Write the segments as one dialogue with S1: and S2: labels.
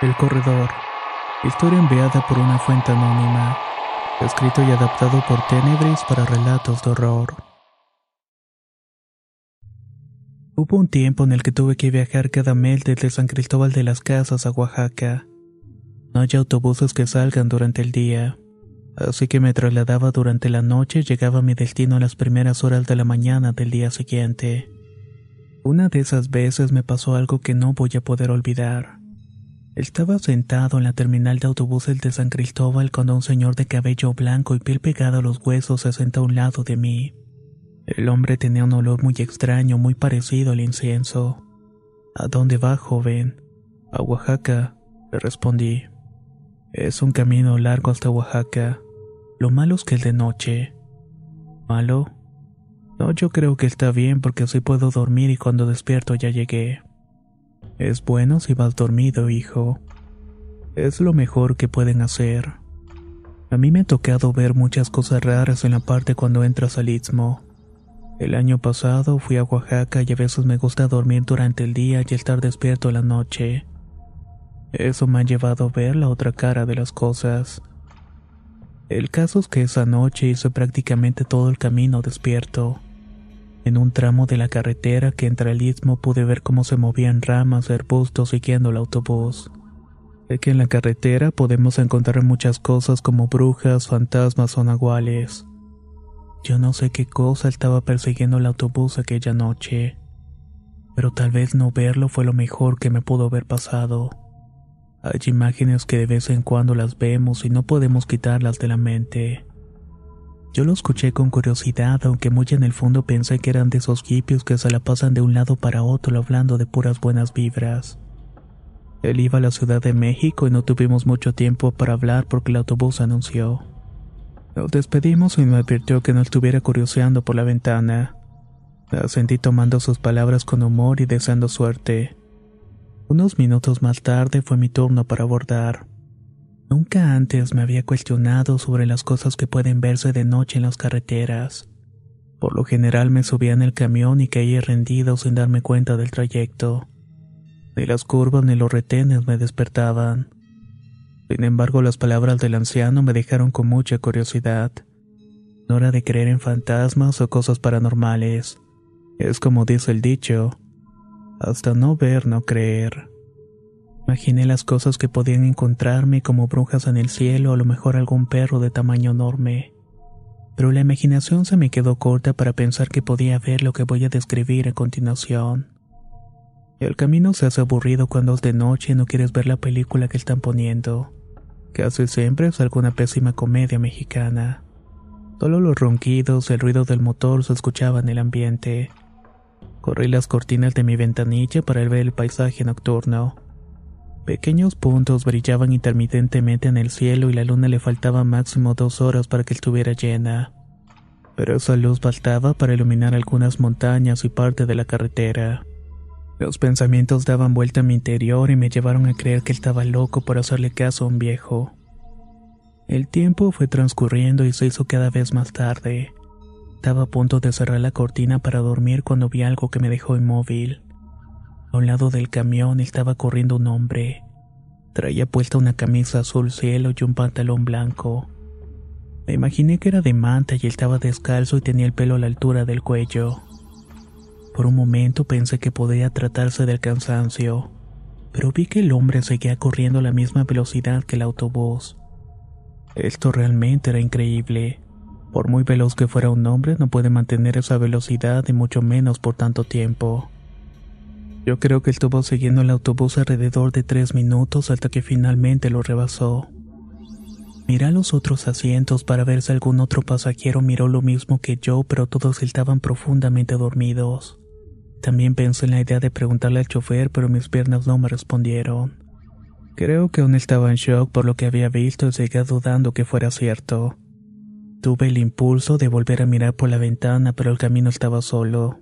S1: El corredor. Historia enviada por una fuente anónima. Escrito y adaptado por Tenebris para relatos de horror. Hubo un tiempo en el que tuve que viajar cada mes desde San Cristóbal de las Casas a Oaxaca. No hay autobuses que salgan durante el día, así que me trasladaba durante la noche y llegaba a mi destino a las primeras horas de la mañana del día siguiente. Una de esas veces me pasó algo que no voy a poder olvidar. Estaba sentado en la terminal de autobuses de San Cristóbal cuando un señor de cabello blanco y piel pegada a los huesos se sentó a un lado de mí. El hombre tenía un olor muy extraño, muy parecido al incienso. ¿A dónde va, joven? A Oaxaca, le respondí. Es un camino largo hasta Oaxaca. Lo malo es que es de noche. ¿Malo? No, yo creo que está bien porque así puedo dormir y cuando despierto ya llegué. Es bueno si vas dormido, hijo. Es lo mejor que pueden hacer. A mí me ha tocado ver muchas cosas raras en la parte cuando entras al istmo. El año pasado fui a Oaxaca y a veces me gusta dormir durante el día y estar despierto la noche. Eso me ha llevado a ver la otra cara de las cosas. El caso es que esa noche hice prácticamente todo el camino despierto. En un tramo de la carretera que entra al istmo pude ver cómo se movían ramas de arbustos siguiendo el autobús. Sé que en la carretera podemos encontrar muchas cosas como brujas, fantasmas o nahuales. Yo no sé qué cosa estaba persiguiendo el autobús aquella noche, pero tal vez no verlo fue lo mejor que me pudo haber pasado. Hay imágenes que de vez en cuando las vemos y no podemos quitarlas de la mente. Yo lo escuché con curiosidad, aunque muy en el fondo pensé que eran de esos hippies que se la pasan de un lado para otro hablando de puras buenas vibras. Él iba a la Ciudad de México y no tuvimos mucho tiempo para hablar porque el autobús anunció. Nos despedimos y me advirtió que no estuviera curioseando por la ventana. La sentí tomando sus palabras con humor y deseando suerte. Unos minutos más tarde fue mi turno para abordar. Nunca antes me había cuestionado sobre las cosas que pueden verse de noche en las carreteras. Por lo general me subía en el camión y caía rendido sin darme cuenta del trayecto. Ni las curvas ni los retenes me despertaban. Sin embargo, las palabras del anciano me dejaron con mucha curiosidad. No era de creer en fantasmas o cosas paranormales. Es como dice el dicho, hasta no ver, no creer. Imaginé las cosas que podían encontrarme como brujas en el cielo a lo mejor algún perro de tamaño enorme. Pero la imaginación se me quedó corta para pensar que podía ver lo que voy a describir a continuación. El camino se hace aburrido cuando es de noche y no quieres ver la película que están poniendo. Casi siempre es alguna pésima comedia mexicana. Solo los ronquidos y el ruido del motor se escuchaban en el ambiente. Corrí las cortinas de mi ventanilla para ver el paisaje nocturno. Pequeños puntos brillaban intermitentemente en el cielo y la luna le faltaba máximo dos horas para que estuviera llena. Pero esa luz bastaba para iluminar algunas montañas y parte de la carretera. Los pensamientos daban vuelta a mi interior y me llevaron a creer que estaba loco por hacerle caso a un viejo. El tiempo fue transcurriendo y se hizo cada vez más tarde. Estaba a punto de cerrar la cortina para dormir cuando vi algo que me dejó inmóvil. A un lado del camión estaba corriendo un hombre. Traía puesta una camisa azul cielo y un pantalón blanco. Me imaginé que era de manta y estaba descalzo y tenía el pelo a la altura del cuello. Por un momento pensé que podía tratarse del cansancio, pero vi que el hombre seguía corriendo a la misma velocidad que el autobús. Esto realmente era increíble. Por muy veloz que fuera un hombre, no puede mantener esa velocidad y mucho menos por tanto tiempo. Yo creo que estuvo siguiendo el autobús alrededor de tres minutos hasta que finalmente lo rebasó. Miré a los otros asientos para ver si algún otro pasajero miró lo mismo que yo, pero todos estaban profundamente dormidos. También pensé en la idea de preguntarle al chofer, pero mis piernas no me respondieron. Creo que aún estaba en shock por lo que había visto y seguía dudando que fuera cierto. Tuve el impulso de volver a mirar por la ventana, pero el camino estaba solo.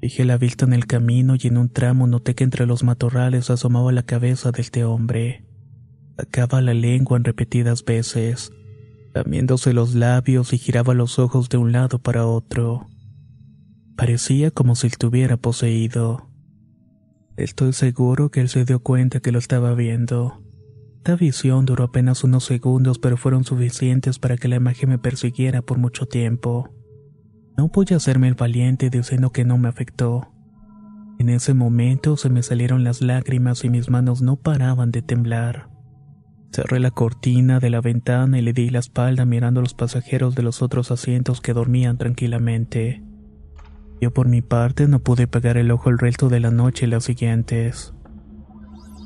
S1: Fijé la vista en el camino y en un tramo noté que entre los matorrales asomaba la cabeza de este hombre. Sacaba la lengua en repetidas veces, lamiéndose los labios y giraba los ojos de un lado para otro. Parecía como si estuviera poseído. Estoy seguro que él se dio cuenta que lo estaba viendo. Esta visión duró apenas unos segundos, pero fueron suficientes para que la imagen me persiguiera por mucho tiempo. No pude hacerme el valiente diciendo que no me afectó. En ese momento se me salieron las lágrimas y mis manos no paraban de temblar. Cerré la cortina de la ventana y le di la espalda mirando a los pasajeros de los otros asientos que dormían tranquilamente. Yo por mi parte no pude pegar el ojo el resto de la noche y las siguientes.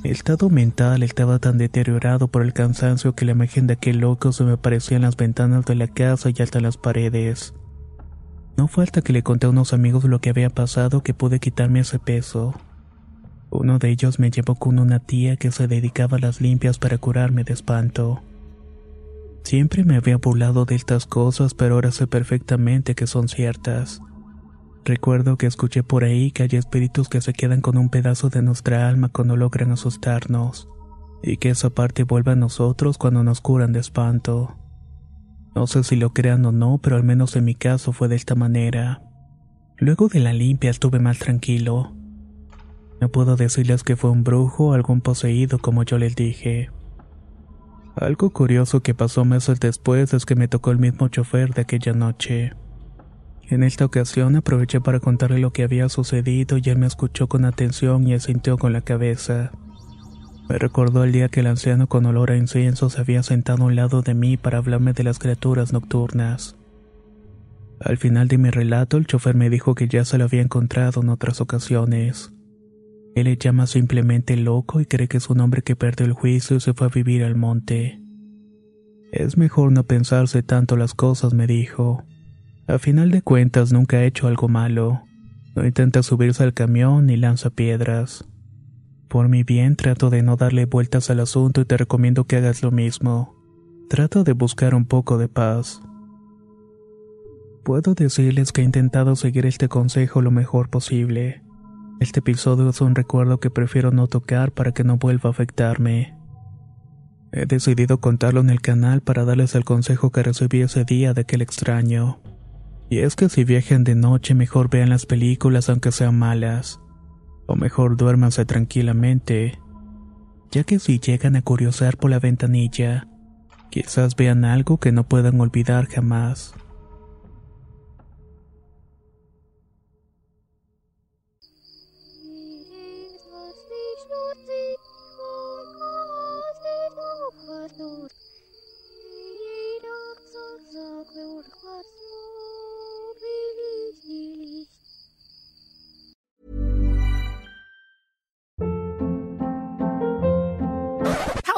S1: El estado mental estaba tan deteriorado por el cansancio que la imagen de aquel loco se me aparecía en las ventanas de la casa y hasta las paredes. No falta que le conté a unos amigos lo que había pasado que pude quitarme ese peso. Uno de ellos me llevó con una tía que se dedicaba a las limpias para curarme de espanto. Siempre me había burlado de estas cosas, pero ahora sé perfectamente que son ciertas. Recuerdo que escuché por ahí que hay espíritus que se quedan con un pedazo de nuestra alma cuando logran asustarnos, y que esa parte vuelve a nosotros cuando nos curan de espanto. No sé si lo crean o no, pero al menos en mi caso fue de esta manera. Luego de la limpia estuve más tranquilo. No puedo decirles que fue un brujo o algún poseído como yo les dije. Algo curioso que pasó meses después es que me tocó el mismo chofer de aquella noche. En esta ocasión aproveché para contarle lo que había sucedido y él me escuchó con atención y asintió con la cabeza. Me recordó el día que el anciano con olor a incienso se había sentado a un lado de mí para hablarme de las criaturas nocturnas. Al final de mi relato, el chofer me dijo que ya se lo había encontrado en otras ocasiones. Él le llama simplemente loco y cree que es un hombre que perdió el juicio y se fue a vivir al monte. Es mejor no pensarse tanto las cosas, me dijo. A final de cuentas nunca ha hecho algo malo. No intenta subirse al camión ni lanza piedras. Por mi bien trato de no darle vueltas al asunto y te recomiendo que hagas lo mismo. Trata de buscar un poco de paz. Puedo decirles que he intentado seguir este consejo lo mejor posible. Este episodio es un recuerdo que prefiero no tocar para que no vuelva a afectarme. He decidido contarlo en el canal para darles el consejo que recibí ese día de aquel extraño. Y es que si viajan de noche mejor vean las películas aunque sean malas. O mejor duérmanse tranquilamente, ya que si llegan a curiosear por la ventanilla, quizás vean algo que no puedan olvidar jamás.